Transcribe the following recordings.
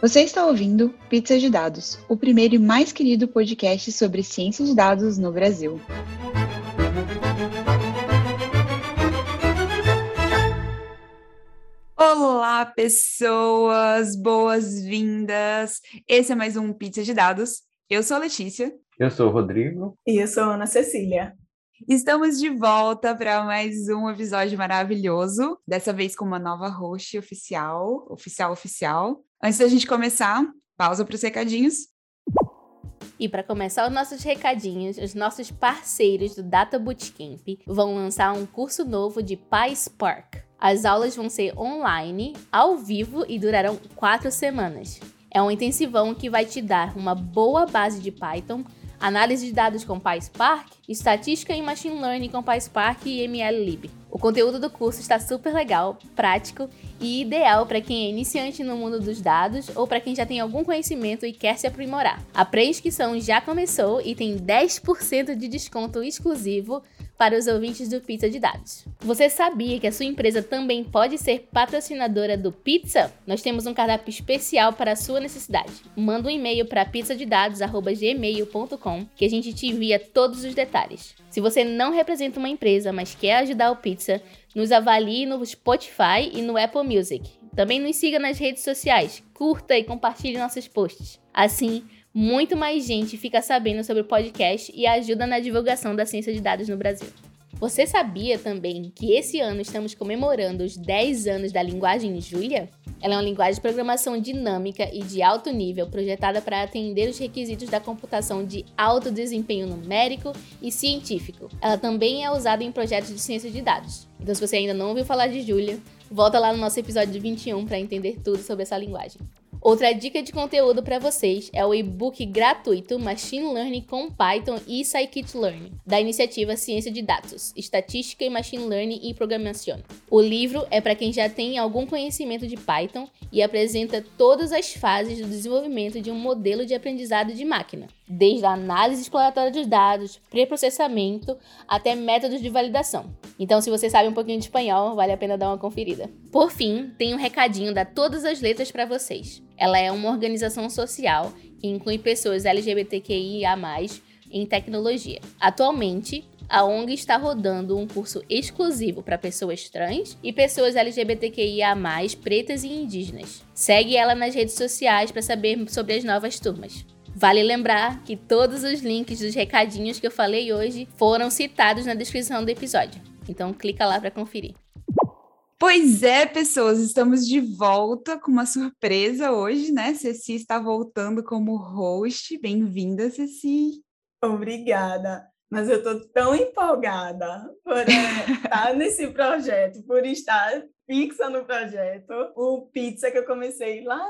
Você está ouvindo Pizza de Dados, o primeiro e mais querido podcast sobre ciência de dados no Brasil. Olá, pessoas! Boas-vindas! Esse é mais um Pizza de Dados. Eu sou a Letícia. Eu sou o Rodrigo. E eu sou a Ana Cecília. Estamos de volta para mais um episódio maravilhoso, dessa vez com uma nova host oficial, oficial oficial. Antes da gente começar, pausa para os recadinhos. E para começar os nossos recadinhos, os nossos parceiros do Data Bootcamp vão lançar um curso novo de PySpark. As aulas vão ser online, ao vivo e durarão quatro semanas. É um intensivão que vai te dar uma boa base de Python, análise de dados com PySpark, estatística e machine learning com PySpark e MLlib. O conteúdo do curso está super legal, prático e ideal para quem é iniciante no mundo dos dados ou para quem já tem algum conhecimento e quer se aprimorar. A pré-inscrição já começou e tem 10% de desconto exclusivo para os ouvintes do Pizza de Dados. Você sabia que a sua empresa também pode ser patrocinadora do Pizza? Nós temos um cardápio especial para a sua necessidade. Manda um e-mail para pizzadedados@gmail.com que a gente te envia todos os detalhes. Se você não representa uma empresa, mas quer ajudar o Pizza, nos avalie no Spotify e no Apple Music. Também nos siga nas redes sociais, curta e compartilhe nossos posts. Assim, muito mais gente fica sabendo sobre o podcast e ajuda na divulgação da ciência de dados no Brasil. Você sabia também que esse ano estamos comemorando os 10 anos da linguagem Julia? Ela é uma linguagem de programação dinâmica e de alto nível, projetada para atender os requisitos da computação de alto desempenho numérico e científico. Ela também é usada em projetos de ciência de dados. Então, se você ainda não ouviu falar de Julia, volta lá no nosso episódio 21 para entender tudo sobre essa linguagem. Outra dica de conteúdo para vocês é o e-book gratuito Machine Learning com Python e Scikit-Learn, da iniciativa Ciência de Dados, Estatística e Machine Learning e Programação. O livro é para quem já tem algum conhecimento de Python e apresenta todas as fases do desenvolvimento de um modelo de aprendizado de máquina, desde a análise exploratória dos dados, pré-processamento, até métodos de validação. Então, se você sabe um pouquinho de espanhol, vale a pena dar uma conferida. Por fim, tem um recadinho da Todas as Letras para vocês. Ela é uma organização social que inclui pessoas LGBTQIA+, em tecnologia. Atualmente, a ONG está rodando um curso exclusivo para pessoas trans e pessoas LGBTQIA+, pretas e indígenas. Segue ela nas redes sociais para saber sobre as novas turmas. Vale lembrar que todos os links dos recadinhos que eu falei hoje foram citados na descrição do episódio. Então clica lá para conferir. Pois é, pessoas, estamos de volta com uma surpresa hoje, né? Ceci está voltando como host. Bem-vinda, Ceci. Obrigada. Mas eu estou tão empolgada por estar nesse projeto, por estar fixa no projeto. O Pizza que eu comecei lá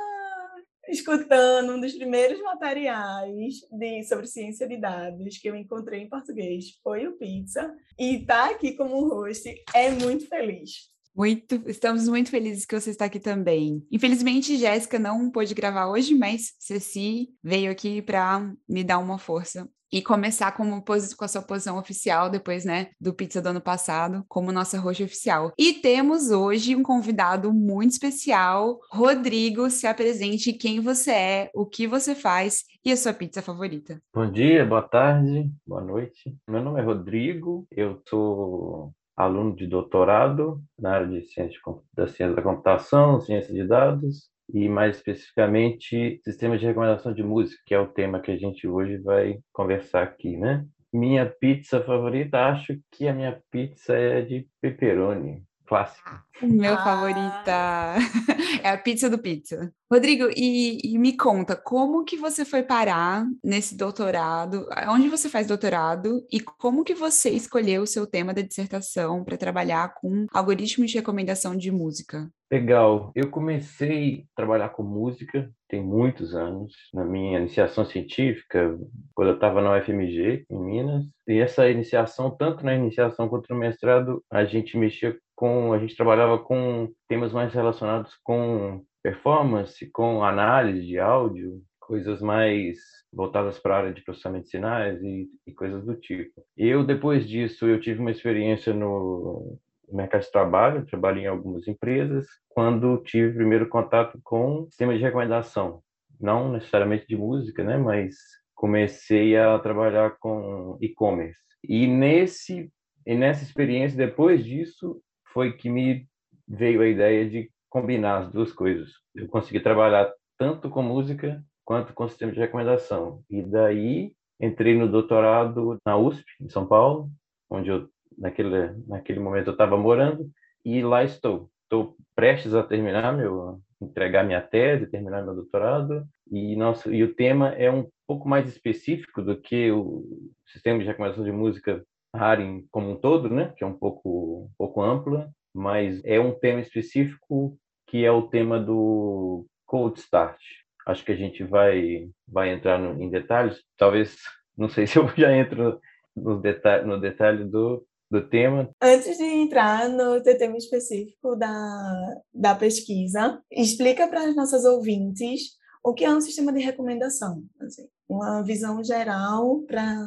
escutando um dos primeiros materiais de, sobre ciência de dados que eu encontrei em português foi o Pizza. E estar tá aqui como host é muito feliz. Muito, estamos muito felizes que você está aqui também. Infelizmente, Jéssica não pôde gravar hoje, mas Ceci veio aqui para me dar uma força e começar como com a sua posição oficial depois, né, do pizza do ano passado, como nossa roxa oficial. E temos hoje um convidado muito especial, Rodrigo, se apresente quem você é, o que você faz e a sua pizza favorita. Bom dia, boa tarde, boa noite. Meu nome é Rodrigo, eu sou aluno de doutorado na área de ciência da ciência da computação, ciência de dados e mais especificamente sistemas de recomendação de música, que é o tema que a gente hoje vai conversar aqui, né? Minha pizza favorita, acho que a minha pizza é de pepperoni clássico. Meu ah. favorita é a pizza do pizza. Rodrigo, e, e, me conta, como que você foi parar nesse doutorado? Onde você faz doutorado? E como que você escolheu o seu tema da dissertação para trabalhar com algoritmos de recomendação de música? Legal. Eu comecei a trabalhar com música tem muitos anos, na minha iniciação científica, quando eu estava na UFMG, em Minas. E essa iniciação, tanto na iniciação quanto no mestrado, a gente mexia com, a gente trabalhava com temas mais relacionados com performance, com análise de áudio, coisas mais voltadas para a área de processamento de sinais e, e, coisas do tipo. Eu, depois disso, eu tive uma experiência no mercado de trabalho, trabalhei em algumas empresas, quando tive primeiro contato com sistema de recomendação, não necessariamente de música, né, mas comecei a trabalhar com e-commerce. E nesse e nessa experiência, depois disso, foi que me veio a ideia de combinar as duas coisas. Eu consegui trabalhar tanto com música quanto com sistema de recomendação. E daí entrei no doutorado na USP, em São Paulo, onde eu naquele naquele momento eu estava morando e lá estou. Estou prestes a terminar meu entregar minha tese, terminar meu doutorado e nosso e o tema é um pouco mais específico do que o sistema de recomendação de música Haring como um todo, né, que é um pouco um pouco ampla, mas é um tema específico que é o tema do cold start, acho que a gente vai vai entrar no, em detalhes. Talvez, não sei se eu já entro no detalhe, no detalhe do, do tema. Antes de entrar no tema específico da, da pesquisa, explica para as nossas ouvintes o que é um sistema de recomendação. Assim, uma visão geral para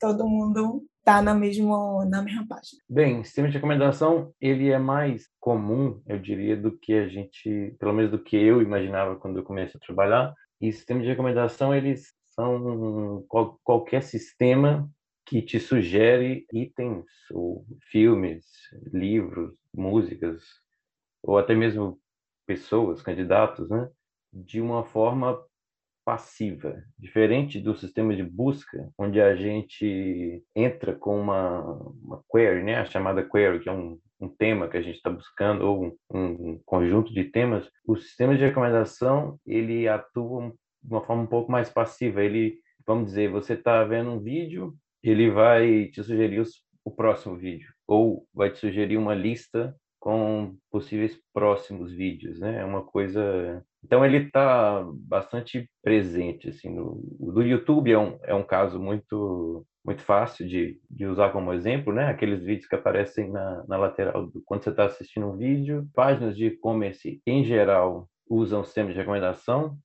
todo mundo tá na, mesmo, na mesma página. Bem, sistema de recomendação, ele é mais comum, eu diria, do que a gente, pelo menos do que eu imaginava quando eu comecei a trabalhar. E sistemas de recomendação, eles são qual, qualquer sistema que te sugere itens ou filmes, livros, músicas, ou até mesmo pessoas, candidatos, né? de uma forma passiva, diferente do sistema de busca, onde a gente entra com uma, uma query, né, a chamada query, que é um, um tema que a gente está buscando, ou um, um, conjunto de temas, o sistema de recomendação, ele atua de uma forma um pouco mais passiva. Ele, vamos dizer, você está vendo um vídeo, ele vai te sugerir os, o próximo vídeo, ou vai te sugerir uma lista com possíveis próximos vídeos, né? É uma coisa. Então ele está bastante presente, assim. No, o do YouTube é um, é um caso muito muito fácil de, de usar como exemplo, né? Aqueles vídeos que aparecem na, na lateral do, quando você está assistindo um vídeo. Páginas de e-commerce em geral usam sistemas de recomendação,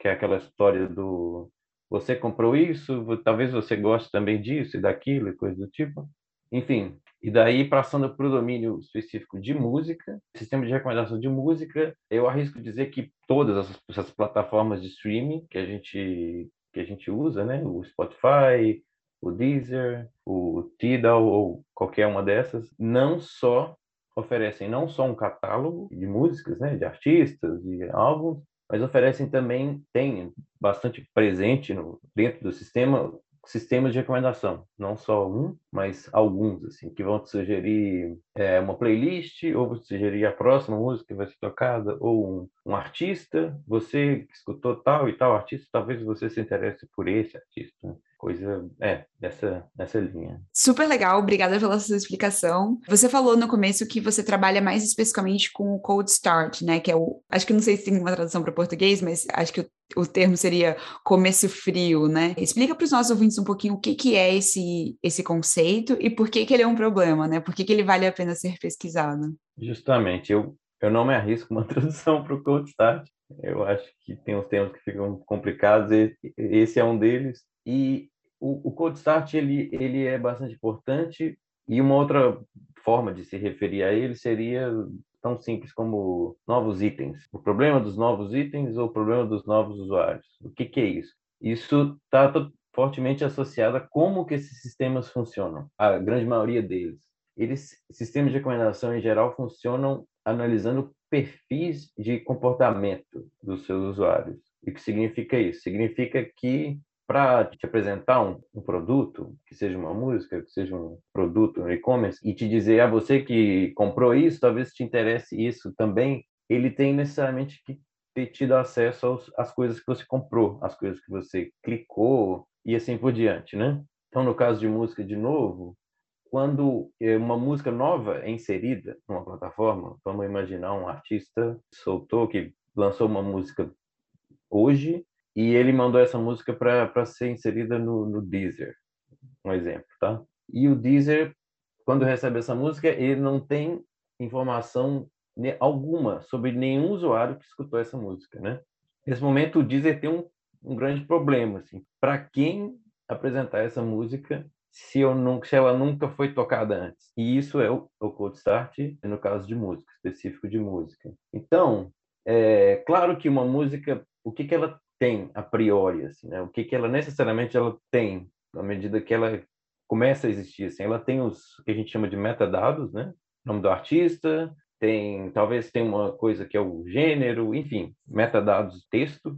que é aquela história do você comprou isso, talvez você goste também disso e daquilo e coisa do tipo. Enfim, e daí, passando para o domínio específico de música, sistema de recomendação de música, eu arrisco dizer que todas essas, plataformas de streaming que a gente que a gente usa, né, o Spotify, o Deezer, o Tidal ou qualquer uma dessas, não só oferecem não só um catálogo de músicas, né, de artistas, de álbuns, mas oferecem também, tem bastante presente no, dentro do sistema sistemas de recomendação, não só um, mas alguns, assim, que vão te sugerir é, uma playlist, ou vão te sugerir a próxima música que vai ser tocada, ou um, um, artista, você escutou tal e tal artista, talvez você se interesse por esse artista. Coisa é dessa nessa linha. Super legal, obrigada pela sua explicação. Você falou no começo que você trabalha mais especificamente com o cold start, né? Que é o, acho que não sei se tem uma tradução para português, mas acho que o, o, termo seria começo frio, né? Explica para os nossos ouvintes um pouquinho o que que é esse esse conceito e por que que ele é um problema, né? Por que que ele vale a pena ser pesquisado? Justamente, eu eu não me arrisco uma tradução para o cold start. Eu acho que tem uns termos que ficam complicados, e esse é um deles. E o, Cold Start ele, ele é bastante importante e uma outra forma de se referir a ele seria tão simples como novos itens. O problema dos novos itens ou o problema dos novos usuários. O que, que é isso? Isso está fortemente associado a como que esses sistemas funcionam. A grande maioria deles. Eles, sistemas de recomendação em geral funcionam analisando perfis de comportamento dos seus usuários. E o que significa isso? Significa que para te apresentar um, um, produto, que seja uma música, que seja um produto no e-commerce, e te dizer ah, você que comprou isso, talvez te interesse isso também, ele tem necessariamente que ter tido acesso aos, às coisas que você comprou, às coisas que você clicou e assim por diante, né? Então, no caso de música, de novo, quando é, uma música nova é inserida numa plataforma, vamos imaginar um artista soltou, que lançou uma música hoje, e ele mandou essa música para ser inserida no, no Deezer, um exemplo, tá? E o Deezer, quando recebe essa música, ele não tem informação alguma sobre nenhum usuário que escutou essa música, né? Nesse momento, o Deezer tem um, um grande problema, assim. Para quem apresentar essa música se, eu nunca, se ela nunca foi tocada antes. E isso é o, o cold start no caso de música, específico de música. Então, é claro que uma música, o que, que ela tem a priori, assim, né? O que, que ela necessariamente ela tem na medida que ela começa a existir, assim, ela tem os que a gente chama de metadados, né? nome do artista, tem talvez tem uma coisa que é o gênero, enfim, metadados texto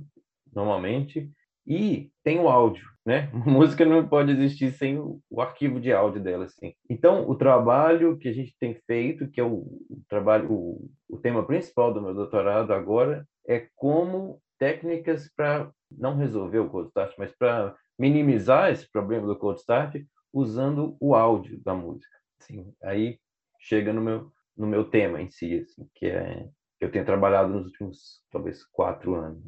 normalmente e tem o áudio, né? música não pode existir sem o, o, arquivo de áudio dela, assim. Então, o trabalho que a gente tem feito, que é o, o trabalho, o, o tema principal do meu doutorado agora, é como técnicas para não resolver o cold start, mas para minimizar esse problema do cold start usando o áudio da música. Assim, aí chega no meu no meu tema em si, assim, que é que eu tenho trabalhado nos últimos talvez quatro anos.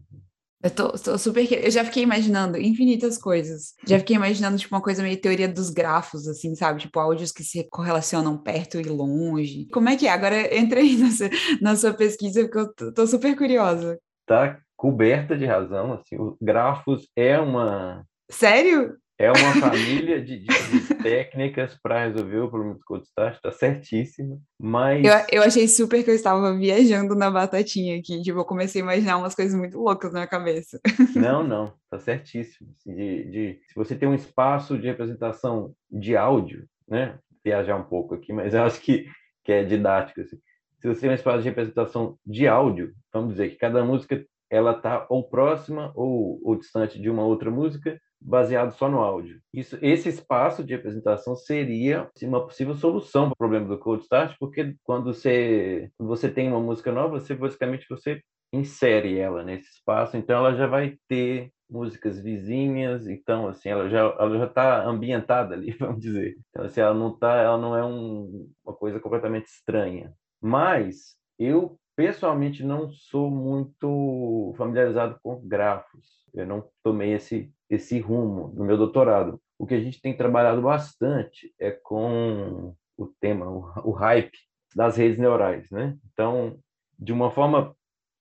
Eu tô, tô, super. Eu já fiquei imaginando infinitas coisas. Já fiquei imaginando, tipo, uma coisa meio teoria dos grafos, assim, sabe? Tipo, áudios que se correlacionam perto e longe. Como é que é? Agora entrei nessa, na sua pesquisa, porque eu tô, tô super curiosa. Tá coberta de razão, assim. O grafos é uma. Sério? É uma família de, de, de técnicas para resolver o problema do cold start, está certíssimo, mas... Eu, eu achei super que eu estava viajando na batatinha aqui, tipo, eu comecei a imaginar umas coisas muito loucas na minha cabeça. Não, não, está certíssimo. Assim, de, de, se você tem um espaço de representação de áudio, né, viajar um pouco aqui, mas eu acho que, que é didático, assim. Se você tem um espaço de representação de áudio, vamos dizer que cada música ela está ou próxima ou, ou distante de uma outra música, baseado só no áudio. Isso, esse espaço de representação seria uma possível solução para o problema do cold start, porque quando você, você tem uma música nova, você basicamente você insere ela nesse espaço, então ela já vai ter músicas vizinhas, então assim ela já ela já está ambientada ali, vamos dizer. Então assim ela não tá, ela não é um, uma coisa completamente estranha. Mas eu pessoalmente não sou muito familiarizado com grafos. Eu não tomei esse esse rumo no meu doutorado. O que a gente tem trabalhado bastante é com o tema, o, o hype das redes neurais, né? Então, de uma forma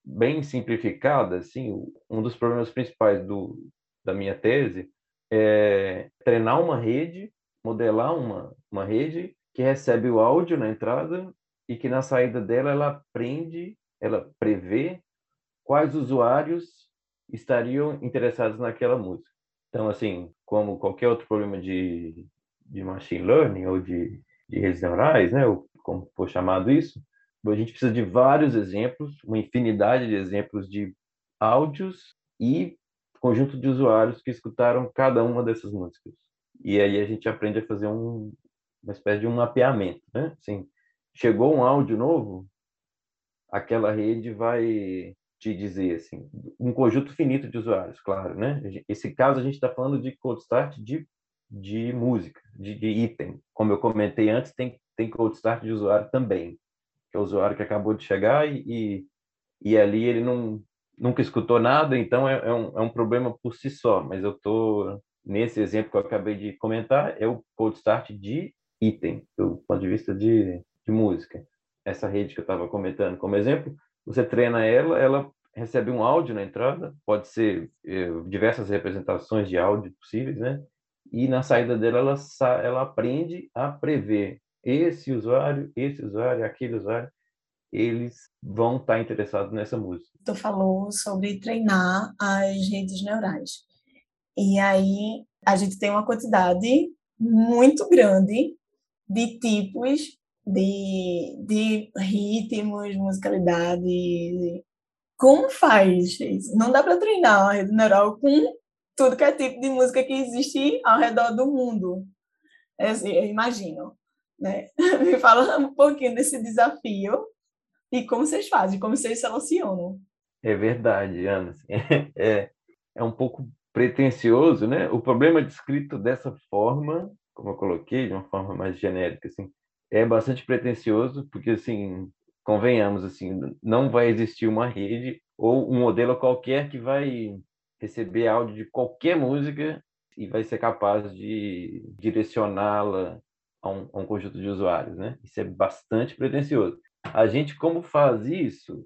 bem simplificada, assim, um dos problemas principais do, da minha tese é treinar uma rede, modelar uma, uma rede que recebe o áudio na entrada e que na saída dela ela aprende, ela prevê quais usuários estariam interessados naquela música. Então, assim, como qualquer outro problema de, de machine learning ou de, de redes neurais, né, ou como for chamado isso, a gente precisa de vários exemplos, uma infinidade de exemplos de áudios e conjunto de usuários que escutaram cada uma dessas músicas. E aí a gente aprende a fazer um, uma espécie de um mapeamento, né? Assim, chegou um áudio novo, aquela rede vai te dizer assim, um conjunto finito de usuários, claro, né? Esse caso a gente está falando de cold start de, de música, de, de, item. Como eu comentei antes, tem tem cold start de usuário também, que é o usuário que acabou de chegar e, e, e ali ele não nunca escutou nada, então é, é, um, é um problema por si só. Mas eu tô nesse exemplo que eu acabei de comentar é o cold start de item, do ponto de vista de, de música. Essa rede que eu estava comentando como exemplo, você treina ela, ela recebe um áudio na entrada, pode ser eh, diversas representações de áudio possíveis, né? E na saída dela, ela, ela aprende a prever esse usuário, esse usuário, aquele usuário, eles vão estar interessados nessa música. Tu falou sobre treinar as redes neurais. E aí a gente tem uma quantidade muito grande de tipos de, de ritmos, musicalidade, como faz? Não dá para treinar a rede neural com tudo que é tipo de música que existe ao redor do mundo. É assim, eu imagino. Né? Me fala um pouquinho desse desafio e como vocês fazem, como vocês selecionam. É verdade, Ana. É, é um pouco pretencioso, né? O problema descrito dessa forma, como eu coloquei, de uma forma mais genérica, assim, é bastante pretencioso, porque, assim, convenhamos, assim, não vai existir uma rede ou um modelo qualquer que vai receber áudio de qualquer música e vai ser capaz de direcioná-la a, um, a um, conjunto de usuários, né? Isso é bastante pretensioso. A gente, como faz isso,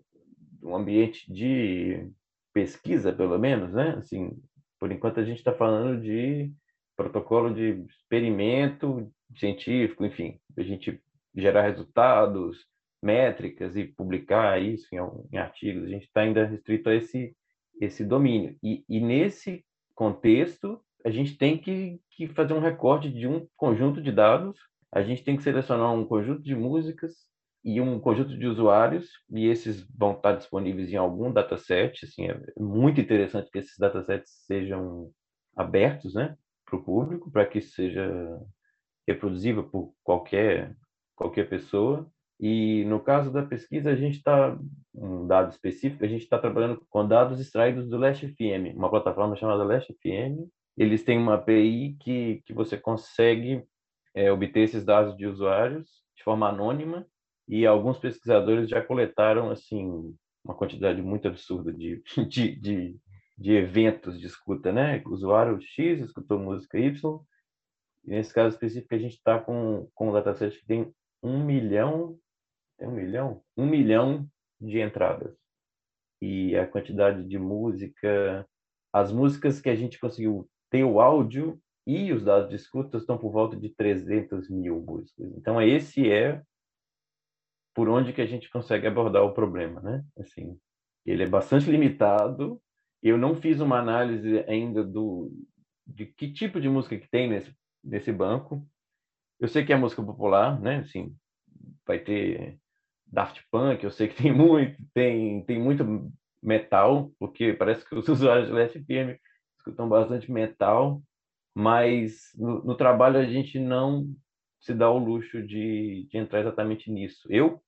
um ambiente de pesquisa, pelo menos, né? Assim, por enquanto a gente está falando de protocolo de experimento científico, enfim, a gente gerar resultados, métricas e publicar isso em, em artigos. A gente está ainda restrito a esse esse domínio. E, e, nesse contexto, a gente tem que, que fazer um recorte de um conjunto de dados, a gente tem que selecionar um conjunto de músicas e um conjunto de usuários, e esses vão estar disponíveis em algum dataset. Assim, é muito interessante que esses datasets sejam abertos né, para o público, para que seja reproduzível por qualquer, qualquer pessoa. E no caso da pesquisa, a gente está, um dado específico, a gente está trabalhando com dados extraídos do Last FM, uma plataforma chamada Last FM. Eles têm uma API que, que você consegue é, obter esses dados de usuários de forma anônima e alguns pesquisadores já coletaram assim uma quantidade muito absurda de, de, de, de eventos de escuta, né? usuário X escutou música Y, nesse caso específico a gente está com, com um dataset que tem um milhão tem um milhão? Um milhão de entradas. E a quantidade de música, as músicas que a gente conseguiu ter o áudio e os dados de escuta estão por volta de 300 mil músicas. Então, esse é por onde que a gente consegue abordar o problema, né? Assim, ele é bastante limitado. Eu não fiz uma análise ainda do de que tipo de música que tem nesse nesse banco. Eu sei que é música popular, né? Assim, vai ter Daft Punk, eu sei que tem muito, tem, tem muito metal, porque parece que os usuários de Last FM escutam bastante metal, mas no, no, trabalho a gente não se dá o luxo de, de entrar exatamente nisso. Eu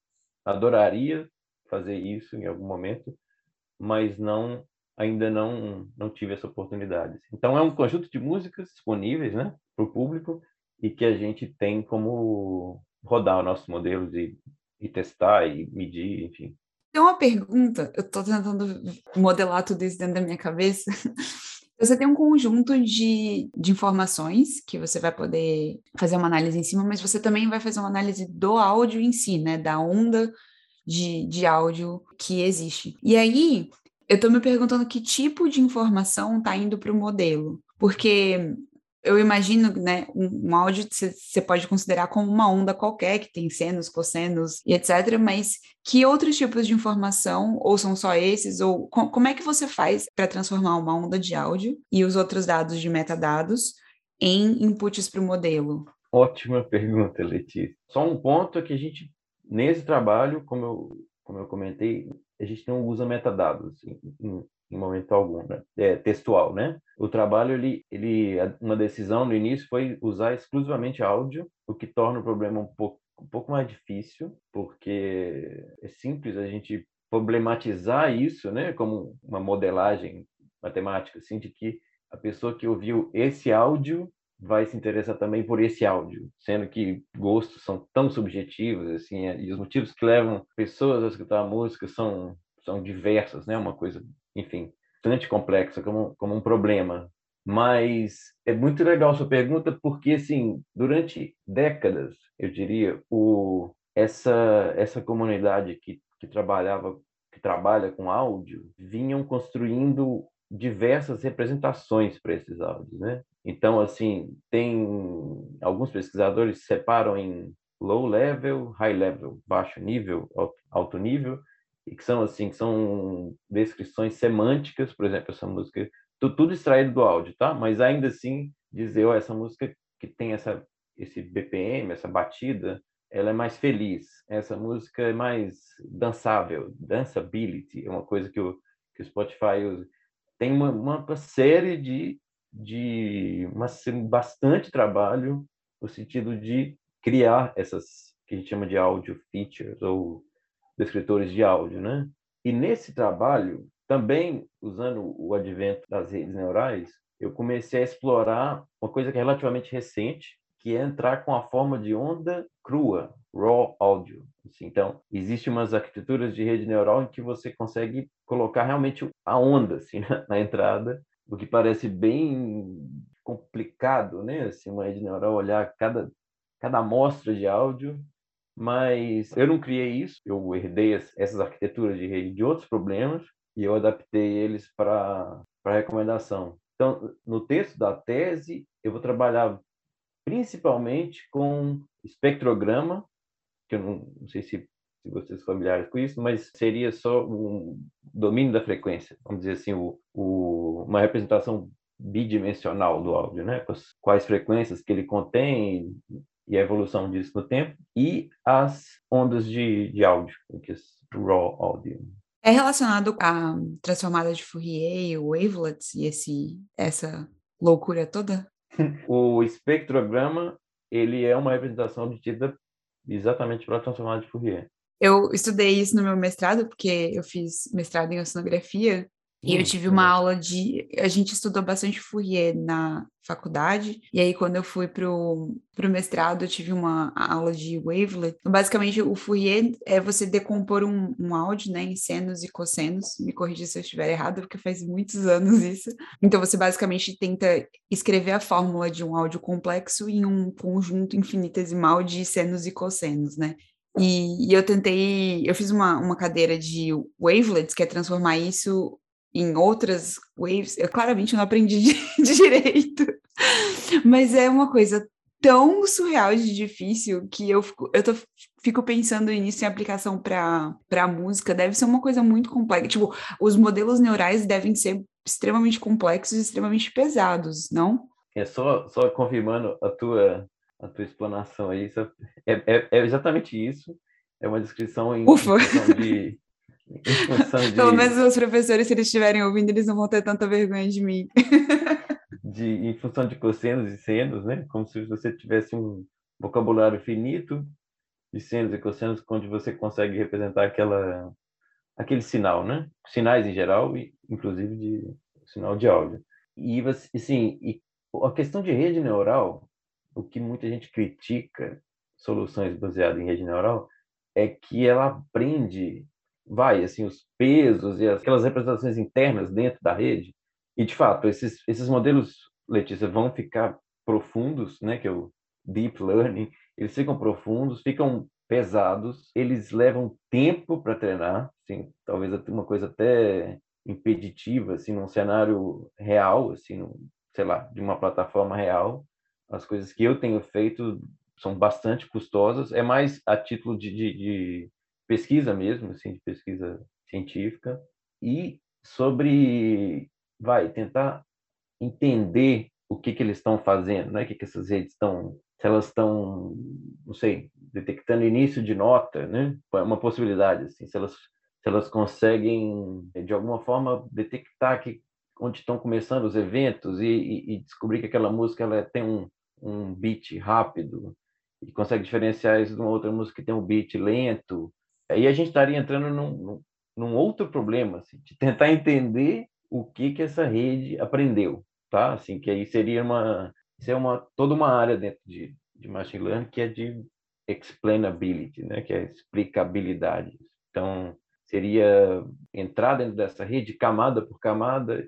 adoraria fazer isso em algum momento, mas não ainda não não tive essa oportunidade. Então é um conjunto de músicas disponíveis, né, para o público e que a gente tem como rodar nossos modelos e e testar e medir, enfim. Tem uma pergunta, eu estou tentando modelar tudo isso dentro da minha cabeça. Você tem um conjunto de, de informações que você vai poder fazer uma análise em cima, mas você também vai fazer uma análise do áudio em si, né? Da onda de, de áudio que existe. E aí, eu estou me perguntando que tipo de informação está indo para o modelo. Porque eu imagino, né, um, um áudio você pode considerar como uma onda qualquer, que tem senos, cossenos e etc., mas que outros tipos de informação, ou são só esses, ou com, como é que você faz para transformar uma onda de áudio e os outros dados de metadados em inputs para o modelo? Ótima pergunta, Letícia. Só um ponto é que a gente, nesse trabalho, como eu, como eu comentei, a gente não usa metadados em, em momento algum, né? é, textual, né? O trabalho, ele, ele, uma decisão no início foi usar exclusivamente áudio, o que torna o problema um pouco, um pouco mais difícil, porque é simples a gente problematizar isso, né? Como uma modelagem matemática, assim, de que a pessoa que ouviu esse áudio vai se interessar também por esse áudio, sendo que gostos são tão subjetivos assim, e os motivos que levam pessoas a escutar a música são são diversas, né? Uma coisa enfim, bastante complexa, como, como um problema. Mas é muito legal sua pergunta, porque, assim, durante décadas, eu diria, o, essa, essa comunidade que, que trabalhava, que trabalha com áudio, vinham construindo diversas representações para esses áudios, né? Então, assim, tem alguns pesquisadores separam em low level, high level, baixo nível, alto nível, e que são assim, que são descrições semânticas, por exemplo, essa música, tudo extraído do áudio, tá? Mas ainda assim dizer, oh, essa música que tem essa esse BPM, essa batida, ela é mais feliz. Essa música é mais dançável, danceability, é uma coisa que o que o Spotify usa. Tem uma, uma série de de uma, bastante trabalho no sentido de criar essas que a gente chama de audio features ou descritores de áudio, né? E nesse trabalho, também usando o advento das redes neurais, eu comecei a explorar uma coisa que é relativamente recente, que é entrar com a forma de onda crua, raw audio. Assim, então, existem umas arquiteturas de rede neural em que você consegue colocar realmente a onda assim, na, entrada, o que parece bem complicado, né? Assim, uma rede neural olhar cada cada amostra de áudio mas eu não criei isso, eu herdei essas arquiteturas de rede de outros problemas e eu adaptei eles para recomendação. Então, no texto da tese, eu vou trabalhar principalmente com espectrograma, que eu não, não sei se, se vocês familiares com isso, mas seria só um domínio da frequência, vamos dizer assim, o, o, uma representação bidimensional do áudio, né? Quais frequências que ele contém e a evolução disso no tempo, e as ondas de, de áudio, que é raw audio. É relacionado à transformada de Fourier, o wavelets e esse, essa loucura toda? o espectrograma, ele é uma representação obtida exatamente pela transformada de Fourier. Eu estudei isso no meu mestrado, porque eu fiz mestrado em oceanografia, e eu tive uma aula de. A gente estudou bastante Fourier na faculdade, e aí quando eu fui pro, pro mestrado, eu tive uma aula de wavelet. Então, basicamente, o Fourier é você decompor um, um áudio né, em senos e cossenos. Me corrija se eu estiver errado, porque faz muitos anos isso. Então, você basicamente tenta escrever a fórmula de um áudio complexo em um conjunto infinitesimal de senos e cossenos, né? E, e, eu tentei, eu fiz uma, uma cadeira de wavelets, que é transformar isso em outras waves, eu claramente não aprendi de, de direito, mas é uma coisa tão surreal de difícil que eu fico, eu tô, fico pensando nisso em aplicação para música, deve ser uma coisa muito complexa. Tipo, os modelos neurais devem ser extremamente complexos e extremamente pesados, não? É só, só confirmando a tua, a tua explanação aí, é, é, é exatamente isso. É uma descrição em, em de, de... Pelo menos os professores, se eles estiverem ouvindo, eles não vão ter tanta vergonha de mim. de, em função de cossenos e senos, né? Como se você tivesse um vocabulário finito de senos e cossenos, onde você consegue representar aquela, aquele sinal, né? Sinais em geral, e inclusive de sinal de áudio. E, assim, e a questão de rede neural, o que muita gente critica soluções baseadas em rede neural, é que ela aprende vai, assim, os pesos e aquelas representações internas dentro da rede. E, de fato, esses, esses modelos, Letícia, vão ficar profundos, né, que é o deep learning, eles ficam profundos, ficam pesados, eles levam tempo para treinar, assim, talvez uma coisa até impeditiva, assim, num cenário real, assim, num, sei lá, de uma plataforma real. As coisas que eu tenho feito são bastante custosas, é mais a título de, de, de pesquisa mesmo, assim, de pesquisa científica, e sobre, vai, tentar entender o que, que eles estão fazendo, né? o que, que essas redes estão, se elas estão, não sei, detectando início de nota, né? é uma possibilidade, assim, se elas, se elas conseguem, de alguma forma, detectar que onde estão começando os eventos e, e, e descobrir que aquela música ela tem um, um beat rápido e consegue diferenciar isso de uma outra música que tem um beat lento Aí a gente estaria entrando num, num, outro problema, assim, de tentar entender o que que essa rede aprendeu, tá? Assim, que aí seria uma, isso é uma toda uma área dentro de, de machine learning que é de explainability, né? Que é explicabilidade. Então seria entrar dentro dessa rede camada por camada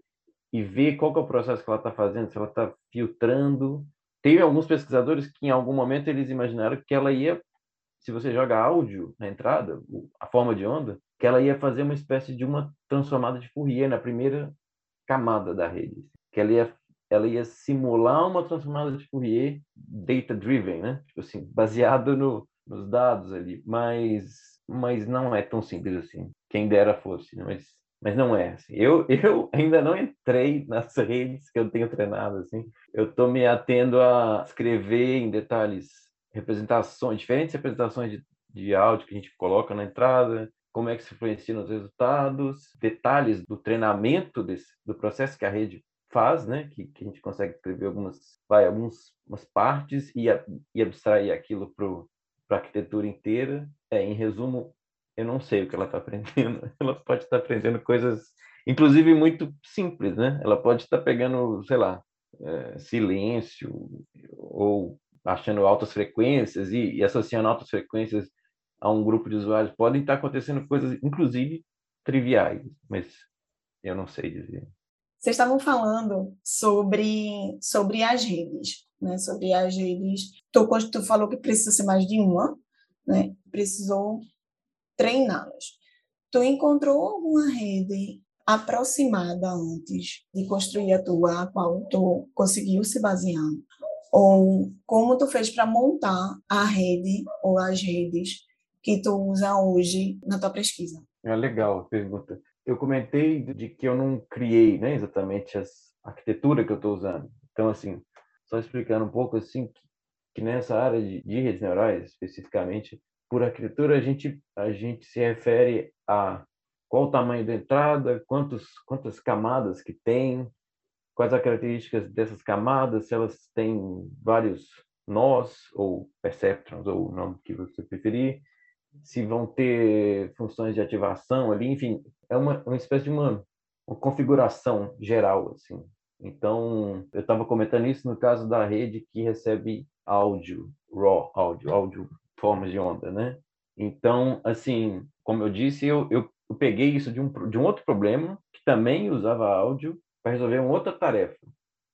e ver qual é o processo que ela está fazendo, se ela está filtrando. Teve alguns pesquisadores que em algum momento eles imaginaram que ela ia se você joga áudio na entrada, a forma de onda, que ela ia fazer uma espécie de uma transformada de Fourier na primeira camada da rede, que ela ia ela ia simular uma transformada de Fourier data driven, né? Tipo assim, baseado no, nos dados ali, mas mas não é tão simples assim. Quem dera fosse, né? mas mas não é assim. Eu eu ainda não entrei nas redes que eu tenho treinado assim. Eu estou me atendo a escrever em detalhes representações, diferentes representações de, de áudio que a gente coloca na entrada, como é que se influencia nos resultados, detalhes do treinamento desse, do processo que a rede faz, né? Que, que a gente consegue escrever algumas, vai, algumas partes e, e abstrair aquilo para a arquitetura inteira. É, em resumo, eu não sei o que ela está aprendendo. Ela pode estar tá aprendendo coisas, inclusive muito simples, né? Ela pode estar tá pegando, sei lá, é, silêncio ou achando altas frequências e, e associando altas frequências a um grupo de usuários, podem estar acontecendo coisas, inclusive, triviais, mas eu não sei dizer. Vocês estavam falando sobre, sobre as redes, né? Sobre as redes. Tu, tu falou que precisa ser mais de uma, né? Precisou treiná-las. Tu encontrou alguma rede aproximada antes de construir a tua, a qual tu conseguiu se basear? Ou como tu fez para montar a rede ou as redes que tu usa hoje na tua pesquisa? É legal a pergunta. Eu comentei de que eu não criei, né, exatamente a arquitetura que eu estou usando. Então, assim, só explicando um pouco assim que, que nessa área de, de redes neurais especificamente, por arquitetura a gente a gente se refere a qual o tamanho da entrada, quantos, quantas camadas que tem, quais as características dessas camadas, se elas têm vários nós ou perceptrons, ou o nome que você preferir, se vão ter funções de ativação ali, enfim, é uma, uma espécie de uma, uma configuração geral, assim. Então, eu estava comentando isso no caso da rede que recebe áudio, raw áudio, áudio formas de onda, né? Então, assim, como eu disse, eu, eu eu peguei isso de um, de um outro problema, que também usava áudio, para resolver uma outra tarefa,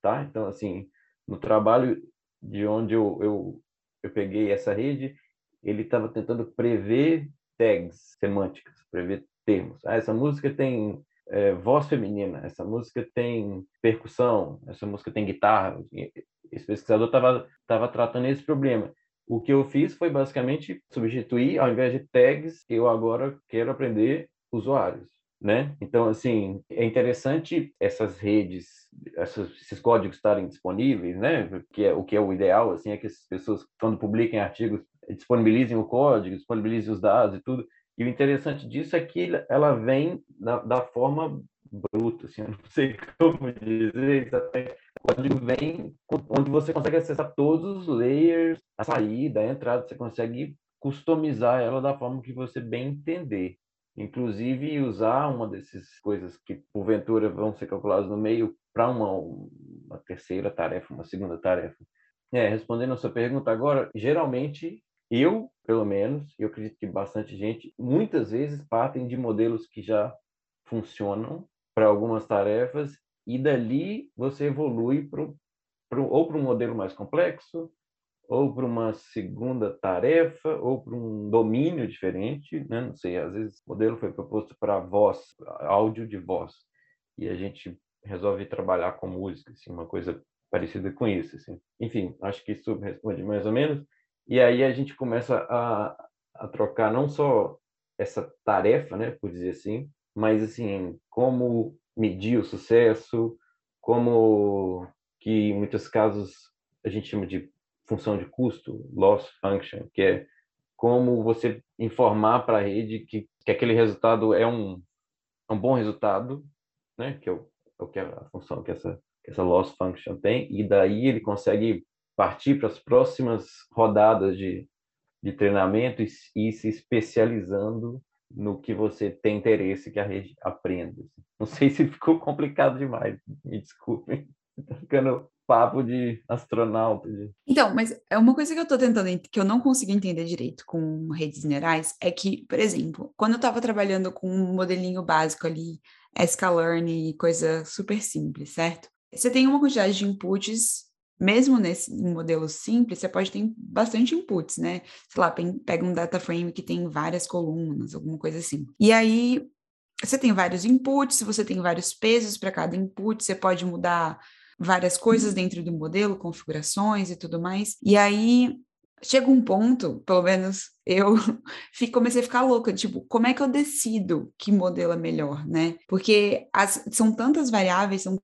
tá? Então, assim, no trabalho de onde eu, eu, eu peguei essa rede, ele estava tentando prever tags semânticas, prever termos. Ah, essa música tem é, voz feminina, essa música tem percussão, essa música tem guitarra. Esse pesquisador estava tava tratando esse problema. O que eu fiz foi basicamente substituir, ao invés de tags, eu agora quero aprender usuários, né? Então, assim, é interessante essas redes, essas, esses códigos estarem disponíveis, né? Que é, o que é o ideal, assim, é que as pessoas, quando publiquem artigos, disponibilizem o código, disponibilizem os dados e tudo. E o interessante disso é que ela vem da, da forma bruta, assim, eu não sei como dizer exatamente. O código vem onde você consegue acessar todos os layers, a saída, a entrada, você consegue customizar ela da forma que você bem entender inclusive usar uma dessas coisas que porventura vão ser calculadas no meio para uma, uma terceira tarefa, uma segunda tarefa. É, respondendo a sua pergunta agora, geralmente eu, pelo menos, eu acredito que bastante gente, muitas vezes partem de modelos que já funcionam para algumas tarefas e dali você evolui para ou para um modelo mais complexo ou para uma segunda tarefa, ou para um domínio diferente, né? não sei, às vezes o modelo foi proposto para voz, áudio de voz, e a gente resolve trabalhar com música, assim, uma coisa parecida com isso. Assim. Enfim, acho que isso responde mais ou menos, e aí a gente começa a, a trocar não só essa tarefa, né, por dizer assim, mas assim, como medir o sucesso, como que em muitos casos a gente chama de função de custo, loss function, que é como você informar para a rede que, que aquele resultado é um, é um bom resultado, né? que é o, é o que a função que essa, que essa loss function tem, e daí ele consegue partir para as próximas rodadas de, de treinamento e, e se especializando no que você tem interesse que a rede aprenda. Não sei se ficou complicado demais, me desculpem. Está ficando papo de astronauta. De... Então, mas é uma coisa que eu tô tentando, que eu não consigo entender direito com redes neurais, é que, por exemplo, quando eu tava trabalhando com um modelinho básico ali, sklearn e coisa super simples, certo? Você tem uma quantidade de inputs, mesmo nesse modelo simples, você pode ter bastante inputs, né? Sei lá, pega um data frame que tem várias colunas, alguma coisa assim. E aí, você tem vários inputs, você tem vários pesos para cada input, você pode mudar várias coisas dentro do modelo, configurações e tudo mais. E aí chega um ponto, pelo menos eu comecei a ficar louca, tipo, como é que eu decido que modelo é melhor, né? Porque as, são tantas variáveis, são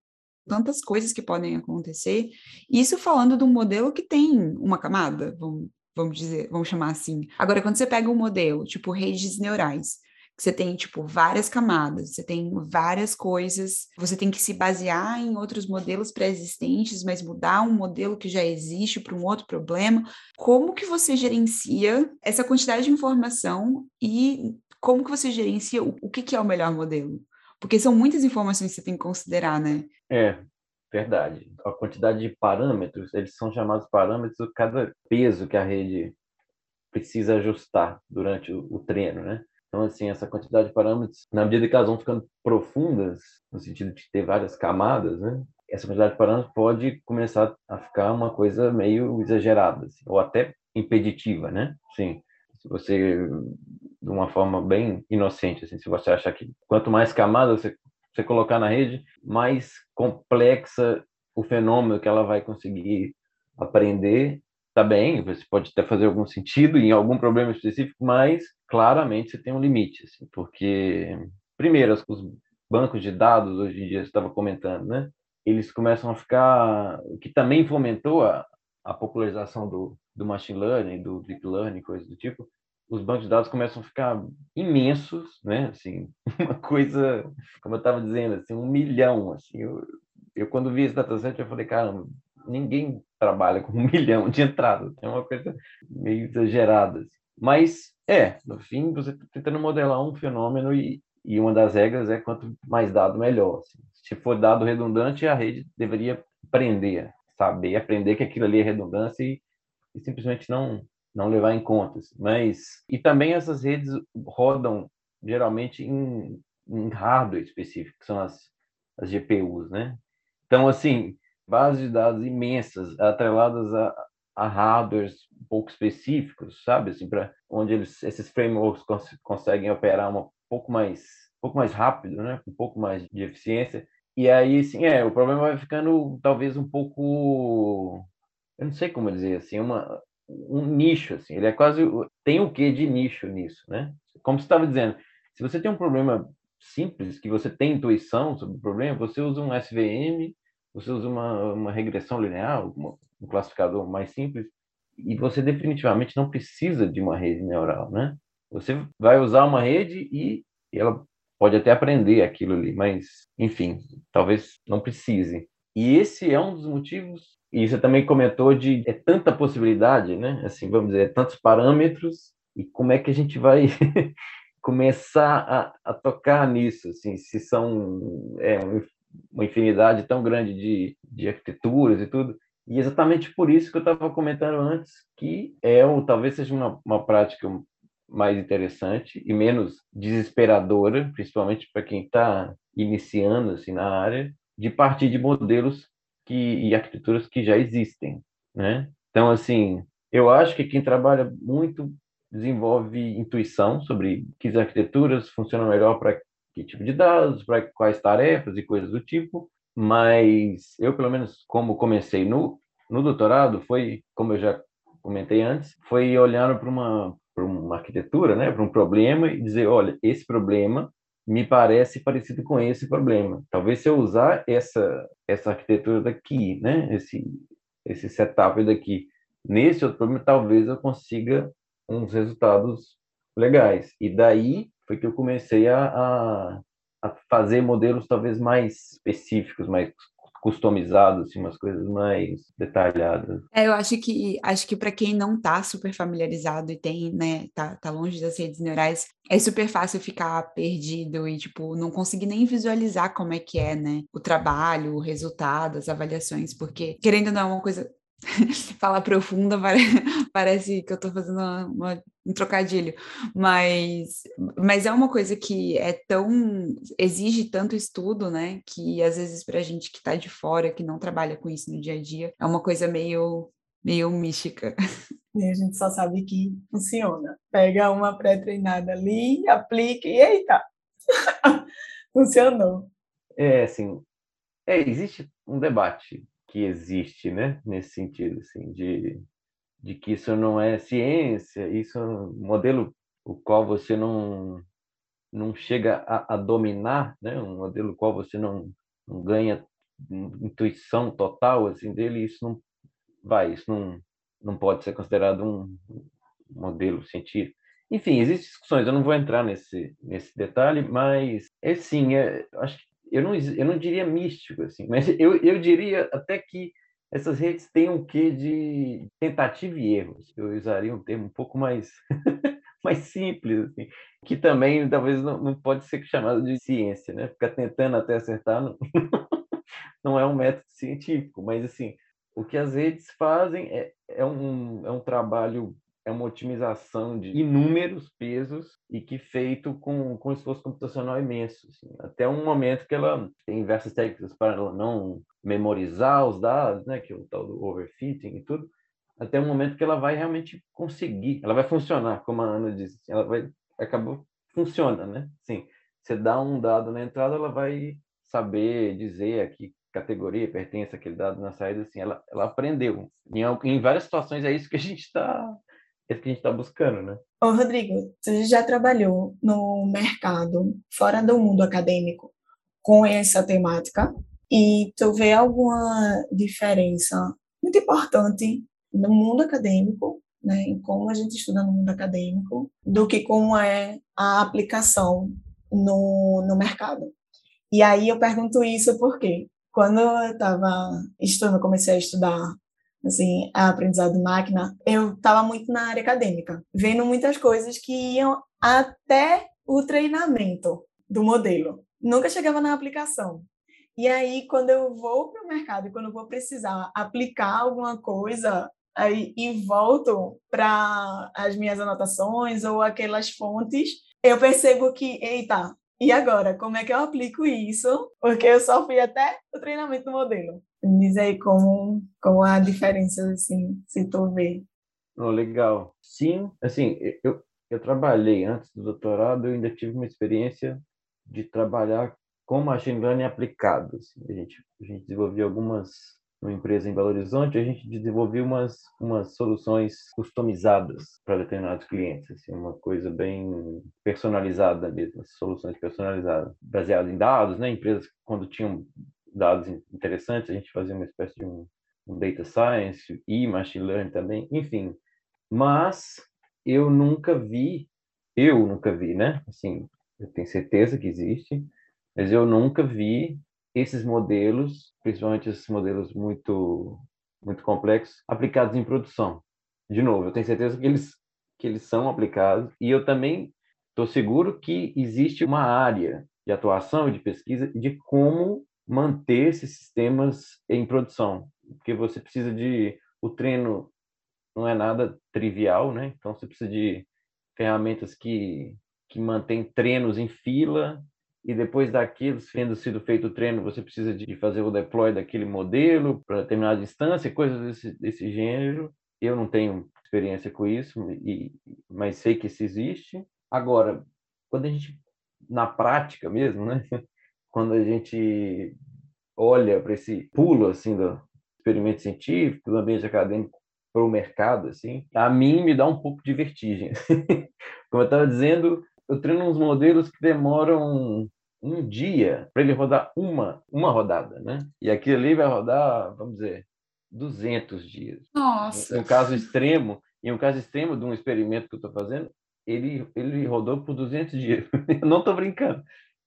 tantas coisas que podem acontecer. Isso falando de um modelo que tem uma camada, vamos, vamos dizer, vamos chamar assim. Agora, quando você pega um modelo, tipo redes neurais, você tem, tipo, várias camadas, você tem várias coisas, você tem que se basear em outros modelos pré-existentes, mas mudar um modelo que já existe para um outro problema. Como que você gerencia essa quantidade de informação e como que você gerencia o, o que, que é o melhor modelo? Porque são muitas informações que você tem que considerar, né? É, verdade. A quantidade de parâmetros, eles são chamados parâmetros cada peso que a rede precisa ajustar durante o, o treino, né? Então, assim, essa quantidade de parâmetros, na medida que elas vão ficando profundas, no sentido de ter várias camadas, né? Essa quantidade de parâmetros pode começar a ficar uma coisa meio exagerada, assim, ou até impeditiva, né? Sim, se você, de uma forma bem inocente, assim, se você achar que quanto mais camadas você, você colocar na rede, mais complexa o fenômeno que ela vai conseguir aprender, tá bem, você pode até fazer algum sentido em algum problema específico, mas claramente você tem um limite, assim, porque primeiro os bancos de dados hoje em dia você estava comentando, né? Eles começam a ficar, o que também fomentou a, a popularização do, do machine learning, do deep learning, coisas do tipo, os bancos de dados começam a ficar imensos, né? Assim, uma coisa, como eu estava dizendo, assim, um milhão, assim. Eu, eu quando vi esse dataset, eu falei, caramba, ninguém trabalha com um milhão de entradas. É uma coisa meio exagerada. Assim. Mas, é, no fim, você está tentando modelar um fenômeno e, e uma das regras é quanto mais dado, melhor. Assim. Se for dado redundante, a rede deveria aprender, saber, aprender que aquilo ali é redundância e, e simplesmente não, não levar em conta. Assim. Mas, e também essas redes rodam geralmente em, em hardware específico, que são as, as GPUs, né? Então, assim, bases de dados imensas, atreladas a, a hardwares um pouco específicos, sabe? Assim, para onde eles, esses frameworks cons conseguem operar um pouco mais, um pouco mais rápido, né? Um pouco mais de eficiência. E aí, sim, é, o problema vai ficando talvez um pouco, eu não sei como dizer assim, uma um nicho assim. Ele é quase tem o que de nicho nisso, né? Como você estava dizendo, se você tem um problema simples, que você tem intuição sobre o problema, você usa um SVM você usa uma, uma regressão linear, uma, um classificador mais simples, e você definitivamente não precisa de uma rede neural, né? Você vai usar uma rede e ela pode até aprender aquilo ali, mas, enfim, talvez não precise. E esse é um dos motivos, e você também comentou de é tanta possibilidade, né? Assim, vamos dizer, é tantos parâmetros, e como é que a gente vai começar a, a tocar nisso, assim, se são é, uma infinidade tão grande de, de arquiteturas e tudo. E exatamente por isso que eu estava comentando antes, que é ou talvez seja uma, uma prática mais interessante e menos desesperadora, principalmente para quem está iniciando assim na área, de partir de modelos que, e arquiteturas que já existem, né? Então, assim, eu acho que quem trabalha muito desenvolve intuição sobre que arquiteturas funcionam melhor para que tipo de dados, para quais tarefas e coisas do tipo, mas eu, pelo menos, como comecei no, no doutorado, foi, como eu já comentei antes, foi olhando para uma, para uma arquitetura, né, para um problema e dizer, olha, esse problema me parece parecido com esse problema. Talvez se eu usar essa essa arquitetura daqui, né, esse esse setup daqui, nesse outro problema, talvez eu consiga uns resultados legais. E daí foi que eu comecei a, a, a fazer modelos talvez mais específicos, mais customizados, assim, umas coisas mais detalhadas. É, eu acho que acho que para quem não está super familiarizado e tem, né, tá, tá longe das redes neurais, é super fácil ficar perdido e tipo não conseguir nem visualizar como é que é, né, o trabalho, o resultado, as avaliações, porque querendo ou não é uma coisa falar profunda parece que eu estou fazendo uma, uma, um trocadilho, mas, mas é uma coisa que é tão exige tanto estudo, né? Que às vezes para a gente que está de fora, que não trabalha com isso no dia a dia, é uma coisa meio meio mística. E a gente só sabe que funciona. Pega uma pré-treinada ali, aplica e eita, funcionou. É assim, é, existe um debate que existe, né? Nesse sentido, assim, de, de que isso não é ciência, isso é um modelo o qual você não não chega a, a dominar, né? Um modelo qual você não, não ganha intuição total assim dele, isso não vai, isso não não pode ser considerado um modelo científico. Enfim, existem discussões, eu não vou entrar nesse, nesse detalhe, mas, é sim, é, acho que eu não, eu não diria místico, assim, mas eu, eu diria até que essas redes têm um quê de tentativa e erro. Eu usaria um termo um pouco mais, mais simples, assim, que também talvez não, não pode ser chamado de ciência, né? Ficar tentando até acertar não, não é um método científico, mas assim, o que as redes fazem é, é, um, é um trabalho é uma otimização de inúmeros pesos e que feito com, com esforço computacional imenso. Assim. Até um momento que ela tem diversas técnicas para ela não memorizar os dados, né, que é o tal do overfitting e tudo, até um momento que ela vai realmente conseguir, ela vai funcionar, como a Ana disse, ela vai, acabou, funciona, né? Sim, você dá um dado na entrada, ela vai saber dizer a que categoria pertence aquele dado na saída, assim, ela, ela aprendeu. Em, em várias situações é isso que a gente está é isso que a gente está buscando, né? Ô, Rodrigo, você já trabalhou no mercado, fora do mundo acadêmico, com essa temática? E tu vê alguma diferença muito importante no mundo acadêmico, né, em como a gente estuda no mundo acadêmico, do que como é a aplicação no, no mercado. E aí eu pergunto isso porque quando eu estava estudando, comecei a estudar assim, a aprendizado de máquina, eu estava muito na área acadêmica, vendo muitas coisas que iam até o treinamento do modelo. Nunca chegava na aplicação. E aí, quando eu vou para o mercado quando eu vou precisar aplicar alguma coisa, aí, e volto para as minhas anotações ou aquelas fontes, eu percebo que, eita, e agora, como é que eu aplico isso? Porque eu só fui até o treinamento do modelo. Me diz aí como, como a diferença, assim, se tu vê. Oh, legal. Sim, assim, eu, eu trabalhei antes do doutorado, eu ainda tive uma experiência de trabalhar com machine learning aplicado. Assim. A, gente, a gente desenvolveu algumas, uma empresa em Belo Horizonte, a gente desenvolveu umas, umas soluções customizadas para determinados clientes, assim, uma coisa bem personalizada mesmo, soluções personalizadas, baseadas em dados, né? Empresas, quando tinham dados interessantes, a gente fazia uma espécie de um, um data science e machine learning também, enfim. Mas eu nunca vi, eu nunca vi, né? Assim, eu tenho certeza que existe, mas eu nunca vi esses modelos, principalmente esses modelos muito muito complexos, aplicados em produção. De novo, eu tenho certeza que eles que eles são aplicados e eu também estou seguro que existe uma área de atuação e de pesquisa de como manter esses sistemas em produção, porque você precisa de o treino não é nada trivial, né? Então você precisa de ferramentas que que mantém treinos em fila e depois daquilo, tendo sido feito o treino, você precisa de fazer o deploy daquele modelo para determinada distância, coisas desse, desse gênero. Eu não tenho experiência com isso, e, mas sei que isso existe. Agora, quando a gente, na prática mesmo, né? Quando a gente olha para esse pulo assim do experimento científico, do ambiente acadêmico para o mercado, assim, a mim me dá um pouco de vertigem. Como eu estava dizendo, eu treino uns modelos que demoram um dia para ele rodar uma, uma rodada, né? E aquilo ali vai rodar, vamos dizer, 200 dias. Nossa! Em um caso extremo, em um caso extremo de um experimento que eu estou fazendo, ele, ele rodou por 200 dias. eu não estou brincando.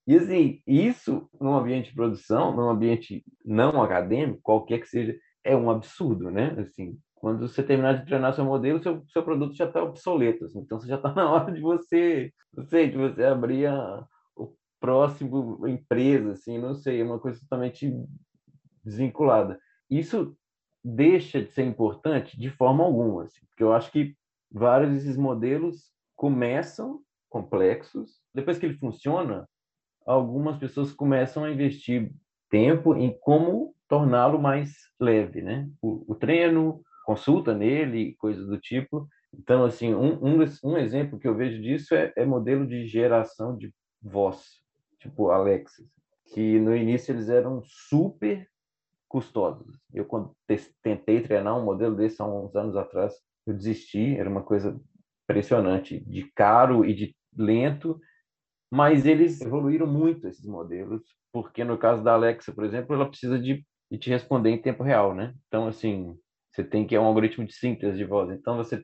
E assim, isso num ambiente de produção, num ambiente não acadêmico, qualquer que seja, é um absurdo, né? Assim, quando você terminar de treinar seu modelo, seu, seu produto já está obsoleto. Assim, então, você já está na hora de você, não sei, de você abrir a, o próximo empresa, assim, não sei, é uma coisa totalmente desvinculada. Isso deixa de ser importante de forma alguma, assim, porque eu acho que vários desses modelos começam complexos, depois que ele funciona, algumas pessoas começam a investir tempo em como torná-lo mais leve, né? O, o treino, consulta nele, coisas do tipo. Então, assim, um, um, um exemplo que eu vejo disso é, é, modelo de geração de voz, tipo Alexa, que no início eles eram super custosos. Eu, quando tentei treinar um modelo desse há uns anos atrás, eu desisti, era uma coisa impressionante, de caro e de lento, mas eles evoluíram muito esses modelos, porque no caso da Alexa, por exemplo, ela precisa de, de te responder em tempo real, né? Então, assim, você tem que é um algoritmo de síntese de voz. Então você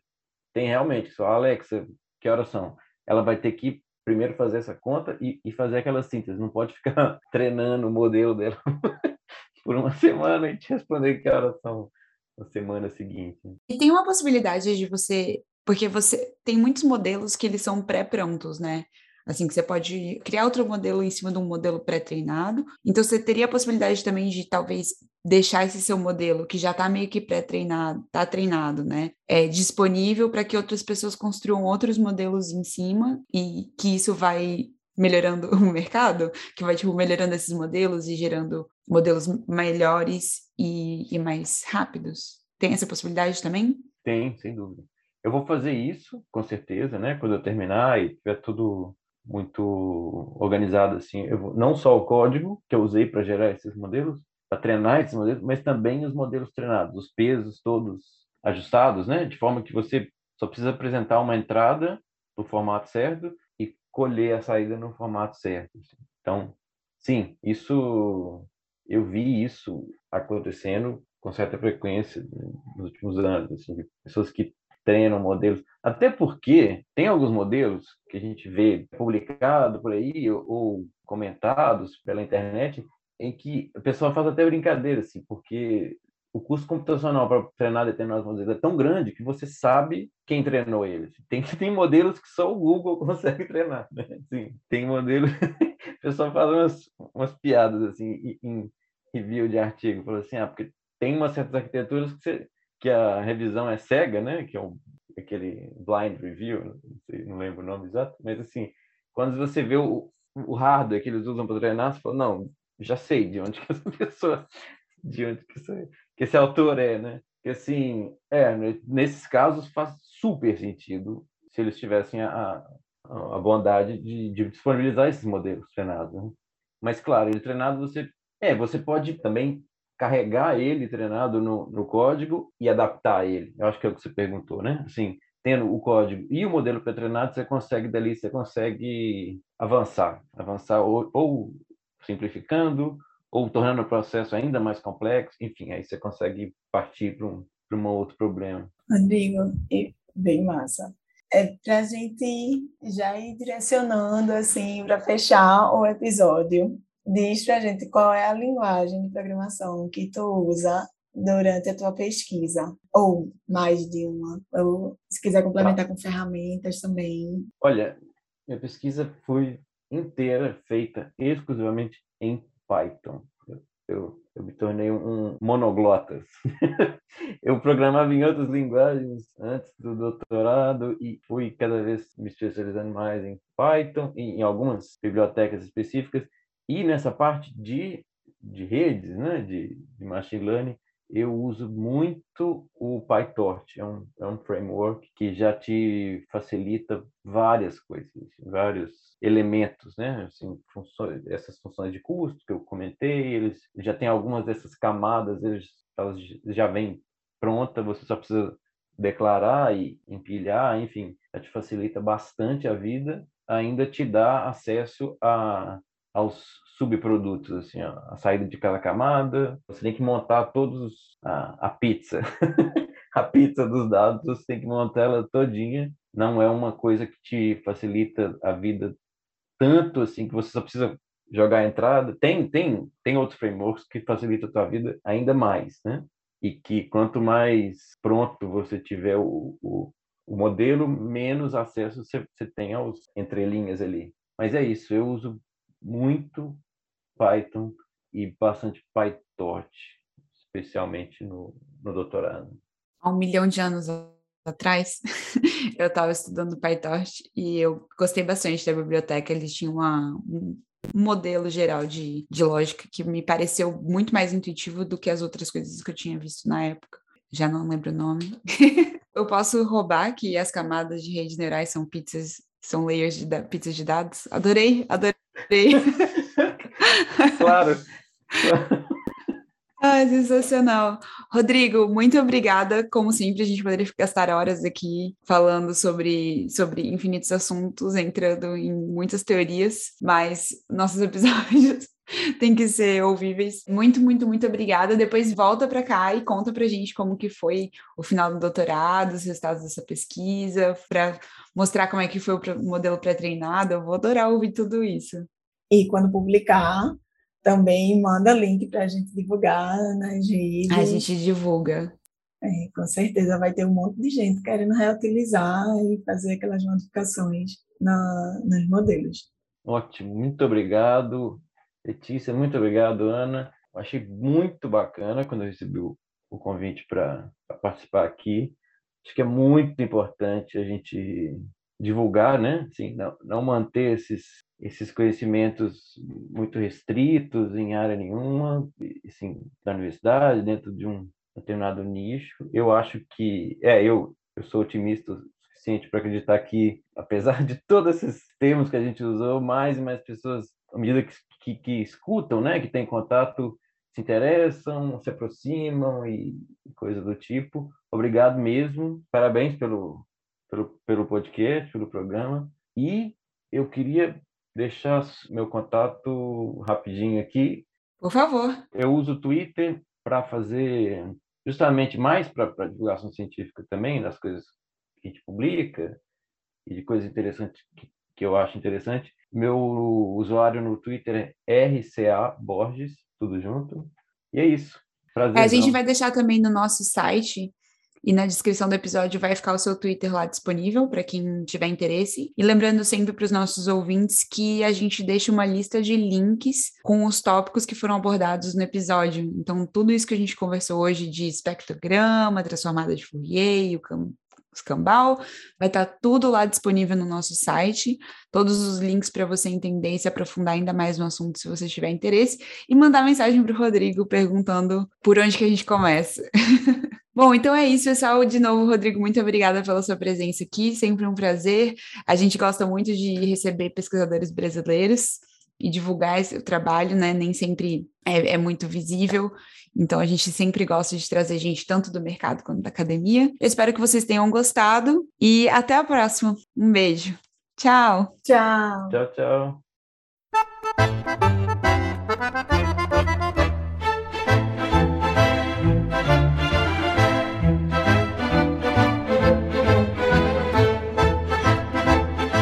tem realmente só Alexa, que horas são? Ela vai ter que primeiro fazer essa conta e, e fazer aquela síntese. Não pode ficar treinando o modelo dela por uma semana e te responder que horas são na semana seguinte. E tem uma possibilidade de você, porque você tem muitos modelos que eles são pré-prontos, né? Assim, que você pode criar outro modelo em cima de um modelo pré-treinado. Então, você teria a possibilidade também de talvez deixar esse seu modelo, que já está meio que pré-treinado, está treinado, né? É disponível para que outras pessoas construam outros modelos em cima e que isso vai melhorando o mercado, que vai tipo, melhorando esses modelos e gerando modelos melhores e, e mais rápidos. Tem essa possibilidade também? Tem, sem dúvida. Eu vou fazer isso, com certeza, né? Quando eu terminar e tiver tudo muito organizado assim. Eu, não só o código que eu usei para gerar esses modelos, para treinar esses modelos, mas também os modelos treinados, os pesos todos ajustados, né? De forma que você só precisa apresentar uma entrada no formato certo e colher a saída no formato certo. Assim. Então, sim, isso eu vi isso acontecendo com certa frequência nos últimos anos, assim, pessoas que treinam modelos, até porque tem alguns modelos que a gente vê publicado por aí ou, comentados pela internet em que a pessoa faz até brincadeira, assim, porque o custo computacional para treinar determinados modelos é tão grande que você sabe quem treinou eles. Tem, tem modelos que só o Google consegue treinar, né? Assim, tem modelos... o pessoal faz umas, umas piadas, assim, em review de artigo. Falou assim, ah, porque tem umas certas arquiteturas que, você, que a revisão é cega, né? Que é um, aquele blind review, não, sei, não lembro o nome exato, mas assim, quando você vê o, o hardware que eles usam para treinar, você fala, não, já sei de onde que essa pessoa, de onde que, essa, que esse autor é, né? Que assim, é, nesses casos faz super sentido se eles tivessem a, a bondade de, de, disponibilizar esses modelos treinados. Né? Mas, claro, ele treinado você. É, você pode também carregar ele treinado no, no código e adaptar ele. Eu acho que é o que você perguntou, né? Assim, tendo o código e o modelo pré-treinado, você consegue dali, você consegue avançar, avançar ou, ou simplificando, ou tornando o processo ainda mais complexo, enfim, aí você consegue partir para um, para um outro problema. Rodrigo, bem massa. É para a gente já ir direcionando assim para fechar o episódio. Diz para a gente qual é a linguagem de programação que tu usa durante a tua pesquisa, ou mais de uma, ou se quiser complementar com ferramentas também. Olha, minha pesquisa foi inteira feita exclusivamente em Python. Eu, eu me tornei um monoglotas. eu programava em outras linguagens antes do doutorado e fui cada vez me especializando mais em Python, em, em algumas bibliotecas específicas, e nessa parte de, de redes, né, de, de machine learning, eu uso muito o PyTorch, é um, é um framework que já te facilita várias coisas, vários elementos, né? Assim, funções, essas funções de custo que eu comentei, eles já tem algumas dessas camadas, eles, elas já vêm pronta, você só precisa declarar e empilhar, enfim, já te facilita bastante a vida, ainda te dá acesso a, aos subprodutos, assim, ó, a saída de cada camada. Você tem que montar todos a, a pizza, a pizza dos dados. Você tem que montar ela todinha. Não é uma coisa que te facilita a vida tanto assim que você só precisa jogar a entrada. Tem tem tem outros frameworks que facilitam a tua vida ainda mais, né? E que quanto mais pronto você tiver o, o, o modelo, menos acesso você, você tem aos entrelinhas ali. Mas é isso, eu uso muito Python e bastante PyTorch, especialmente no, no doutorado. Há um milhão de anos atrás, eu estava estudando PyTorch e eu gostei bastante da biblioteca. Eles tinham uma, um modelo geral de, de lógica que me pareceu muito mais intuitivo do que as outras coisas que eu tinha visto na época. Já não lembro o nome. eu posso roubar que as camadas de redes neurais são pizzas, são layers de pizzas de dados. Adorei, adorei. claro. Ah, sensacional. Rodrigo, muito obrigada. Como sempre, a gente poderia gastar horas aqui falando sobre, sobre infinitos assuntos, entrando em muitas teorias, mas nossos episódios têm que ser ouvíveis. Muito, muito, muito obrigada. Depois volta para cá e conta para a gente como que foi o final do doutorado, os resultados dessa pesquisa, para mostrar como é que foi o modelo pré-treinado. Eu vou adorar ouvir tudo isso. E quando publicar, também manda link para a gente divulgar nas redes. A gente divulga. É, com certeza vai ter um monte de gente querendo reutilizar e fazer aquelas modificações na, nos modelos. Ótimo, muito obrigado, Letícia, muito obrigado, Ana. achei muito bacana quando eu recebi o, convite para participar aqui. Acho que é muito importante a gente divulgar, né? Assim, não, não manter esses esses conhecimentos muito restritos em área nenhuma, assim, da universidade, dentro de um determinado nicho. Eu acho que, é, eu, eu sou otimista o suficiente para acreditar que, apesar de todos esses termos que a gente usou, mais e mais pessoas, à medida que, que, que escutam, né, que têm contato, se interessam, se aproximam e, coisa do tipo. Obrigado mesmo, parabéns pelo, pelo, pelo podcast, pelo programa. E eu queria deixar meu contato rapidinho aqui. Por favor. Eu uso o Twitter para fazer justamente mais para divulgação científica também, das coisas que a gente publica e de coisas interessantes que, que eu acho interessante. Meu usuário no Twitter é RCA Borges, tudo junto. E é isso. Prazer. É, a gente vai deixar também no nosso site e na descrição do episódio vai ficar o seu Twitter lá disponível para quem tiver interesse. E lembrando sempre para os nossos ouvintes que a gente deixa uma lista de links com os tópicos que foram abordados no episódio. Então, tudo isso que a gente conversou hoje de espectrograma, transformada de Fourier, o escambau, vai estar tá tudo lá disponível no nosso site, todos os links para você entender e se aprofundar ainda mais no assunto se você tiver interesse, e mandar mensagem para o Rodrigo perguntando por onde que a gente começa. Bom, então é isso, pessoal. De novo, Rodrigo, muito obrigada pela sua presença aqui. Sempre um prazer. A gente gosta muito de receber pesquisadores brasileiros e divulgar esse trabalho, né? Nem sempre é, é, muito visível. Então, a gente sempre gosta de trazer gente tanto do mercado quanto da academia. Eu espero que vocês tenham gostado e até a próxima. Um beijo. Tchau. Tchau. Tchau, tchau.